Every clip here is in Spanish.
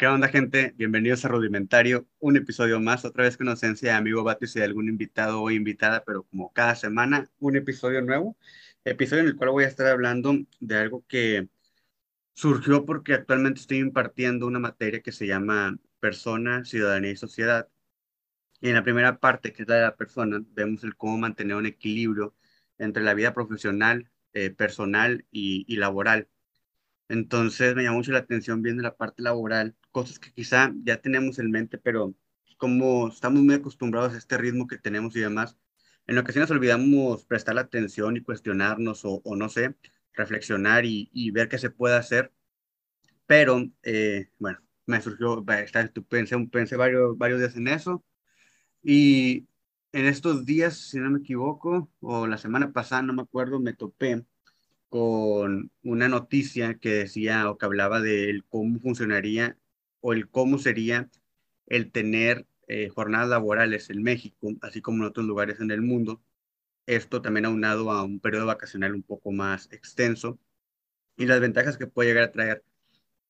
¿Qué onda, gente? Bienvenidos a Rudimentario, un episodio más, otra vez con ausencia de amigo Batis y de algún invitado o invitada, pero como cada semana, un episodio nuevo, episodio en el cual voy a estar hablando de algo que surgió porque actualmente estoy impartiendo una materia que se llama Persona, Ciudadanía y Sociedad. Y en la primera parte, que es la de la persona, vemos el cómo mantener un equilibrio entre la vida profesional, eh, personal y, y laboral. Entonces me llamó mucho la atención viendo la parte laboral, cosas que quizá ya tenemos en mente, pero como estamos muy acostumbrados a este ritmo que tenemos y demás, en ocasiones olvidamos prestar la atención y cuestionarnos o, o no sé, reflexionar y, y, ver qué se puede hacer. Pero, eh, bueno, me surgió, pensé, pensé varios, varios días en eso y en estos días, si no me equivoco, o la semana pasada, no me acuerdo, me topé con una noticia que decía o que hablaba de cómo funcionaría o el cómo sería el tener eh, jornadas laborales en México, así como en otros lugares en el mundo. Esto también aunado a un periodo vacacional un poco más extenso y las ventajas que puede llegar a traer.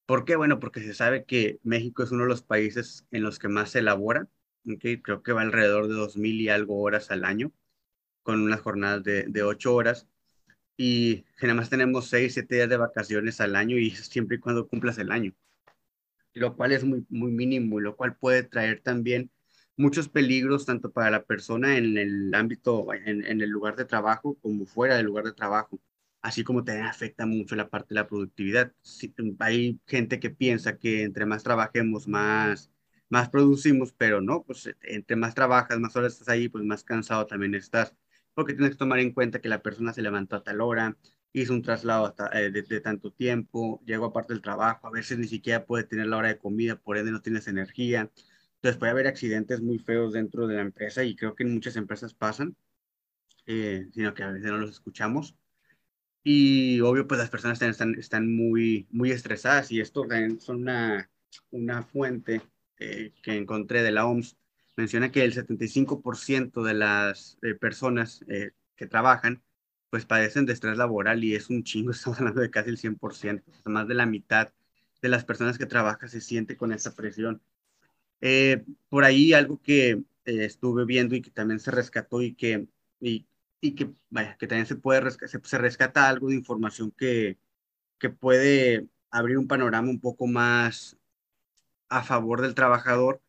¿Por qué? Bueno, porque se sabe que México es uno de los países en los que más se elabora, creo que va alrededor de 2.000 y algo horas al año, con unas jornadas de, de 8 horas y generalmente tenemos seis, siete días de vacaciones al año y siempre y cuando cumplas el año, lo cual es muy, muy mínimo y lo cual puede traer también muchos peligros tanto para la persona en el ámbito, en, en el lugar de trabajo como fuera del lugar de trabajo, así como también afecta mucho la parte de la productividad. hay gente que piensa que entre más trabajemos, más, más producimos, pero no, pues entre más trabajas, más horas estás ahí, pues más cansado también estás porque tienes que tomar en cuenta que la persona se levantó a tal hora, hizo un traslado hasta, eh, de, tanto tiempo, llegó aparte del trabajo, a veces ni siquiera puede tener la hora de comida, por ende no tienes energía. Entonces puede haber accidentes muy feos dentro de la empresa y creo que en muchas empresas pasan, eh, sino que a veces no los escuchamos. Y obvio, pues las personas están, están muy, muy estresadas y esto son una, una fuente eh, que encontré de la OMS menciona que el 75% de las eh, personas eh, que trabajan pues padecen de estrés laboral y es un chingo, estamos hablando de casi el 100%, más de la mitad de las personas que trabajan se siente con esa presión. Eh, por ahí algo que estuve viendo y que también se rescató y que, y, y que, vaya, que también se puede rescatar, se, se, rescata algo de información que, que puede abrir un panorama un poco más a favor del trabajador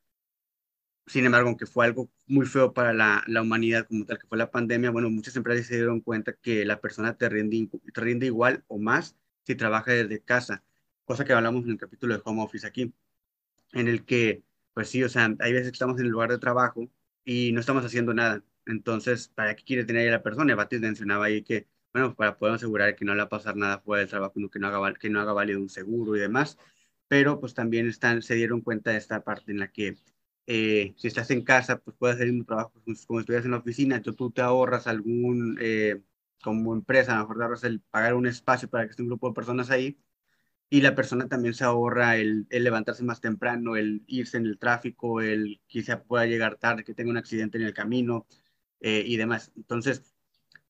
sin embargo, aunque fue algo muy feo para la, la, humanidad como tal, que fue la pandemia, bueno, muchas empresas se dieron cuenta que la persona te rinde, rinde igual o más si trabaja desde casa, cosa que hablamos en el capítulo de home office aquí, en el que, pues sí, o sea, hay veces que estamos en el lugar de trabajo y no estamos haciendo nada. Entonces, ¿para qué quiere tener ahí la persona? Batis mencionaba ahí que, bueno, para poder asegurar que no le va a pasar nada fuera del trabajo, que no haga, que no haga válido un seguro y demás, pero pues también están, se dieron cuenta de esta parte en la que eh, si estás en casa, pues puedes hacer un trabajo pues, como si estuvieras en la oficina, entonces tú te ahorras algún, eh, como empresa, a lo mejor te ahorras el pagar un espacio para que esté un grupo de personas ahí, y la persona también se ahorra el, el, levantarse más temprano, el irse en el tráfico, el quizá pueda llegar tarde, que tenga un accidente en el camino eh, y demás. Entonces,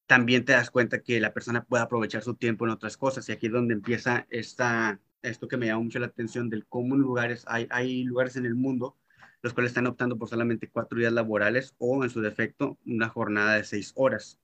también te das cuenta que la persona puede aprovechar su tiempo en otras cosas, y aquí es donde empieza esta, esto que me llama mucho la atención del cómo en lugares, hay, hay lugares en el mundo los cuales están optando por solamente cuatro días laborales o, en su defecto, una jornada de seis horas.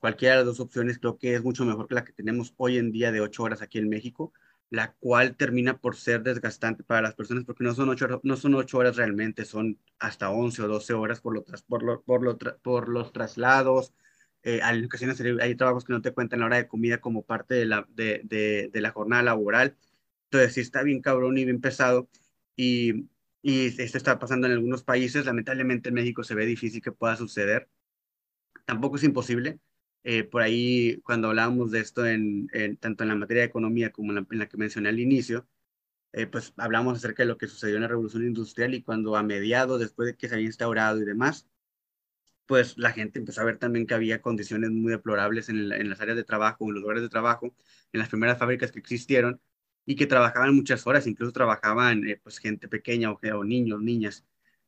Cualquiera de las dos opciones creo que es mucho mejor que la que tenemos hoy en día de ocho horas aquí en México, la cual termina por ser desgastante para las personas porque no son ocho, no son ocho horas realmente, son hasta once o doce horas por, lo, por, lo, por, lo, por los traslados. Eh, hay ocasiones hay trabajos que no te cuentan la hora de comida como parte de la, de, de, de la jornada laboral. Entonces, sí está bien cabrón y bien pesado. Y y esto está pasando en algunos países. Lamentablemente en México se ve difícil que pueda suceder. Tampoco es imposible. Eh, por ahí, cuando hablábamos de esto, en, tanto en la materia de economía como en la, que mencioné al inicio, eh, pues hablamos acerca de lo que sucedió en la revolución industrial y cuando a mediados, después de que se había instaurado y demás, pues la gente empezó a ver también que había condiciones muy deplorables en, en las áreas de trabajo, en los lugares de trabajo, en las primeras fábricas que existieron, y que trabajaban muchas horas, incluso trabajaban eh, pues gente pequeña o, o, niños, niñas,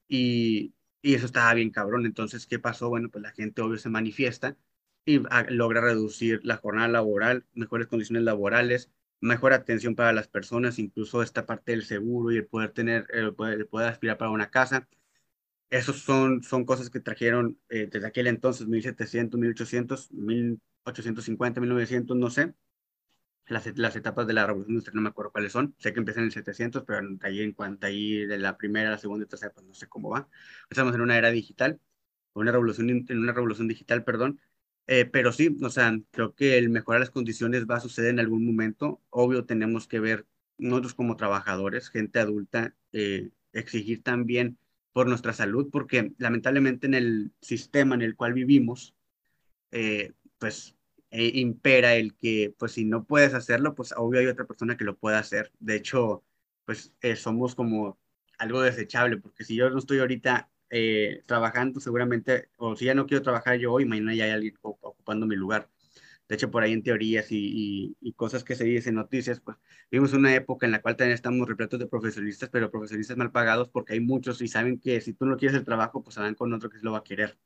y, y eso estaba bien cabrón. Entonces, ¿qué pasó? Bueno, pues la gente obvio se manifiesta y logra reducir la jornada laboral, mejores condiciones laborales, mejor atención para las personas, incluso esta parte del seguro y el poder tener, el poder, poder aspirar para una casa. Esos son, son cosas que trajeron eh, desde aquel entonces, 1700, 1800, 1850, 1900, no sé. Las, las, etapas de la revolución industrial no me acuerdo cuáles son. Sé que empiezan en el 700, pero ahí en cuanto ahí de la primera, la segunda y tercera, pues no sé cómo va. Estamos en una era digital, una revolución, en una revolución digital, perdón, eh, pero sí, o sea, creo que el mejorar las condiciones va a suceder en algún momento. Obvio, tenemos que ver nosotros como trabajadores, gente adulta, eh, exigir también por nuestra salud, porque lamentablemente en el sistema en el cual vivimos, eh, pues impera el que, pues si no puedes hacerlo, pues obvio hay otra persona que lo pueda hacer. De hecho, pues somos como algo desechable, porque si yo no estoy ahorita eh, trabajando seguramente, o si ya no quiero trabajar yo hoy, mañana ya hay alguien ocupando mi lugar. De hecho, por ahí en teorías y, y, cosas que se dicen, noticias, pues vivimos una época en la cual también estamos repletos de profesionistas, pero profesionistas mal pagados porque hay muchos y saben que si tú no quieres el trabajo, pues van con otro que sí lo va a querer.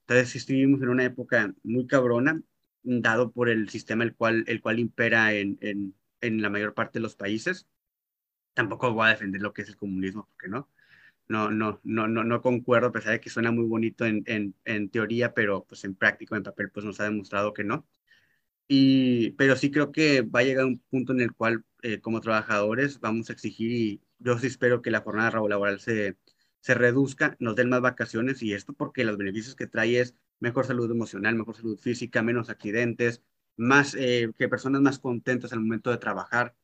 Entonces, sí vivimos en una época muy cabrona, dado por el sistema el cual, el cual impera en, en, en la mayor parte de los países. Tampoco voy a defender lo que es el comunismo, porque no no, no, no, no, no concuerdo, a pesar de que suena muy bonito en, en, en teoría, pero pues en práctica, en papel, pues nos ha demostrado que no. Y, pero sí creo que va a llegar un punto en el cual eh, como trabajadores vamos a exigir y yo sí espero que la jornada laboral se, se reduzca, nos den más vacaciones y esto porque los beneficios que trae es mejor salud emocional, mejor salud física, menos accidentes, más eh, que personas más contentas al momento de trabajar,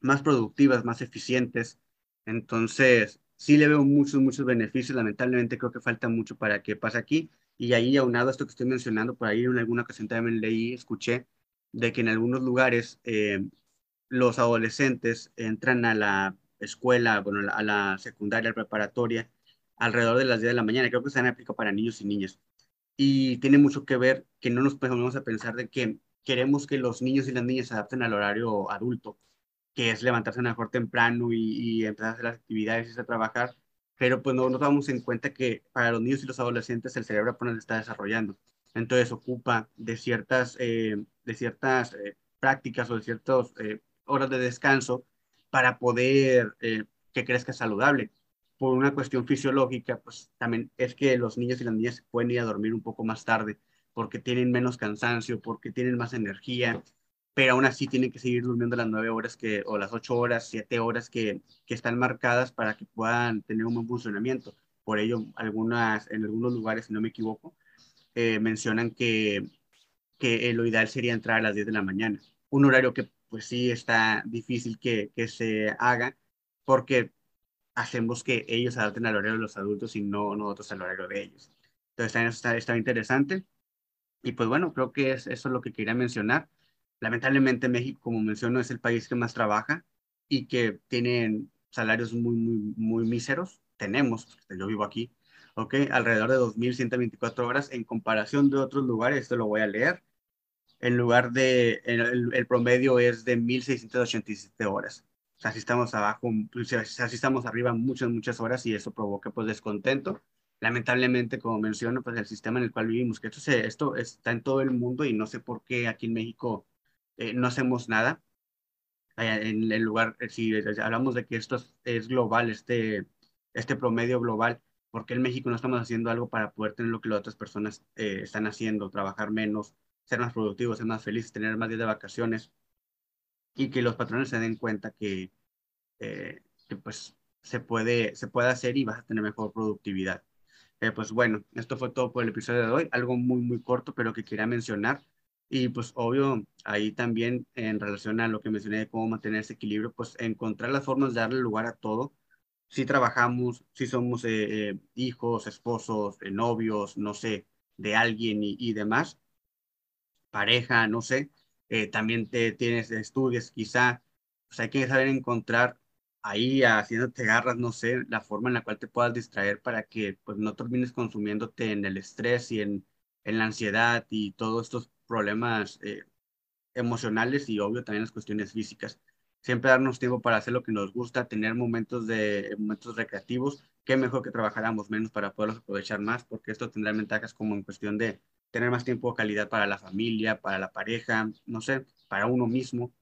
más productivas, más eficientes. Entonces, sí le veo muchos, muchos beneficios. Lamentablemente creo que falta mucho para que pase aquí. Y ahí, aunado a esto que estoy mencionando, por ahí en alguna ocasión también leí, escuché, de que en algunos lugares eh, los adolescentes entran a la escuela, bueno, a la secundaria, preparatoria, alrededor de las 10 de la mañana. Creo que se aplica para niños y niñas. Y tiene mucho que ver que no nos ponemos a pensar de que queremos que los niños y las niñas se adapten al horario adulto que es levantarse mejor temprano y, empezar a hacer las actividades y a trabajar, pero pues no nos damos en cuenta que para los niños y los adolescentes el cerebro apenas está desarrollando. Entonces ocupa de ciertas, eh, de ciertas eh, prácticas o de ciertas eh, horas de descanso para poder que crezca saludable. Por una cuestión fisiológica, pues también es que los niños y las niñas pueden ir a dormir un poco más tarde porque tienen menos cansancio, porque tienen más energía, pero aún así tienen que seguir durmiendo las nueve horas que, o las ocho horas, siete horas que, que están marcadas para que puedan tener un buen funcionamiento. Por ello, algunas, en algunos lugares, si no me equivoco, eh, mencionan que, que lo ideal sería entrar a las 10 de la mañana. Un horario que pues sí está difícil que, que se haga porque hacemos que ellos adapten al horario de los adultos y no nosotros al horario de ellos. Entonces, también está, está interesante. Y pues bueno, creo que es, eso es lo que quería mencionar. Lamentablemente México, como menciono, es el país que más trabaja y que tienen salarios muy, muy, muy míseros. Tenemos, yo vivo aquí, ¿ok? Alrededor de 2.124 horas en comparación de otros lugares, esto lo voy a leer. En lugar de, el, promedio es de 1.687 horas. O sea, si estamos abajo, o sea, si estamos arriba muchas, muchas horas y eso provoca pues descontento. Lamentablemente, como menciono, pues el sistema en el cual vivimos, que esto, se, esto está en todo el mundo y no sé por qué aquí en México eh, no hacemos nada. En el lugar, eh, si hablamos de que esto es global, este, este promedio global, ¿por qué en México no estamos haciendo algo para poder tener lo que las otras personas eh, están haciendo, trabajar menos, ser más productivos, ser más felices, tener más días de vacaciones y que los patrones se den cuenta que, que pues se puede, se puede hacer y vas a tener mejor productividad. pues bueno, esto fue todo por el episodio de hoy, algo muy, muy corto, pero que quería mencionar. Y pues obvio, ahí también en relación a lo que mencioné de cómo mantener ese equilibrio, pues encontrar las formas de darle lugar a todo. Si trabajamos, si somos eh, eh, hijos, esposos, eh, novios, no sé, de alguien y, demás, pareja, no sé, también te, tienes estudios, quizá, pues hay que saber encontrar ahí haciéndote garras, no sé, la forma en la cual te puedas distraer para que pues no termines consumiéndote en el estrés y en, en la ansiedad y todos estos problemas eh, emocionales y obvio también las cuestiones físicas. Siempre darnos tiempo para hacer lo que nos gusta, tener momentos de momentos recreativos, qué mejor que trabajáramos menos para poderlos aprovechar más, porque esto tendrá ventajas como en cuestión de tener más tiempo de calidad para la familia, para la pareja, no sé, para uno mismo.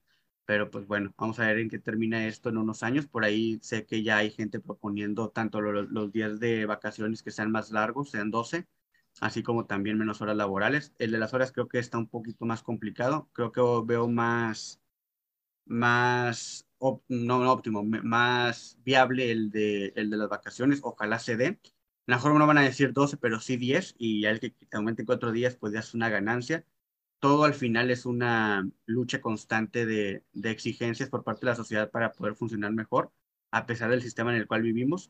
Pero pues bueno, vamos a ver en qué termina esto en unos años. Por ahí sé que ya hay gente proponiendo tanto los días de vacaciones que sean más largos, sean 12, así como también menos horas laborales. El de las horas creo que está un poquito más complicado. Creo que veo más, más no, óptimo, más viable el de, el de las vacaciones. Ojalá se dé. A lo mejor no van a decir 12, pero sí 10, y ya el que aumente cuatro días, pues ya es una ganancia todo al final es una lucha constante de, exigencias por parte de la sociedad para poder funcionar mejor, a pesar del sistema en el cual vivimos.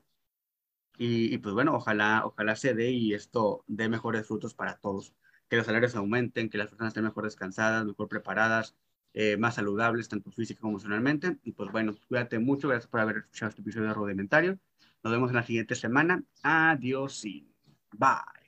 Y, pues bueno, ojalá, ojalá se dé y esto dé mejores frutos para todos. Que los salarios aumenten, que las personas estén mejor descansadas, mejor preparadas, eh, más saludables, tanto física como emocionalmente. Y pues bueno, cuídate mucho. Gracias por haber escuchado este episodio de Rudimentario. Nos vemos en la siguiente semana. Adiós y bye.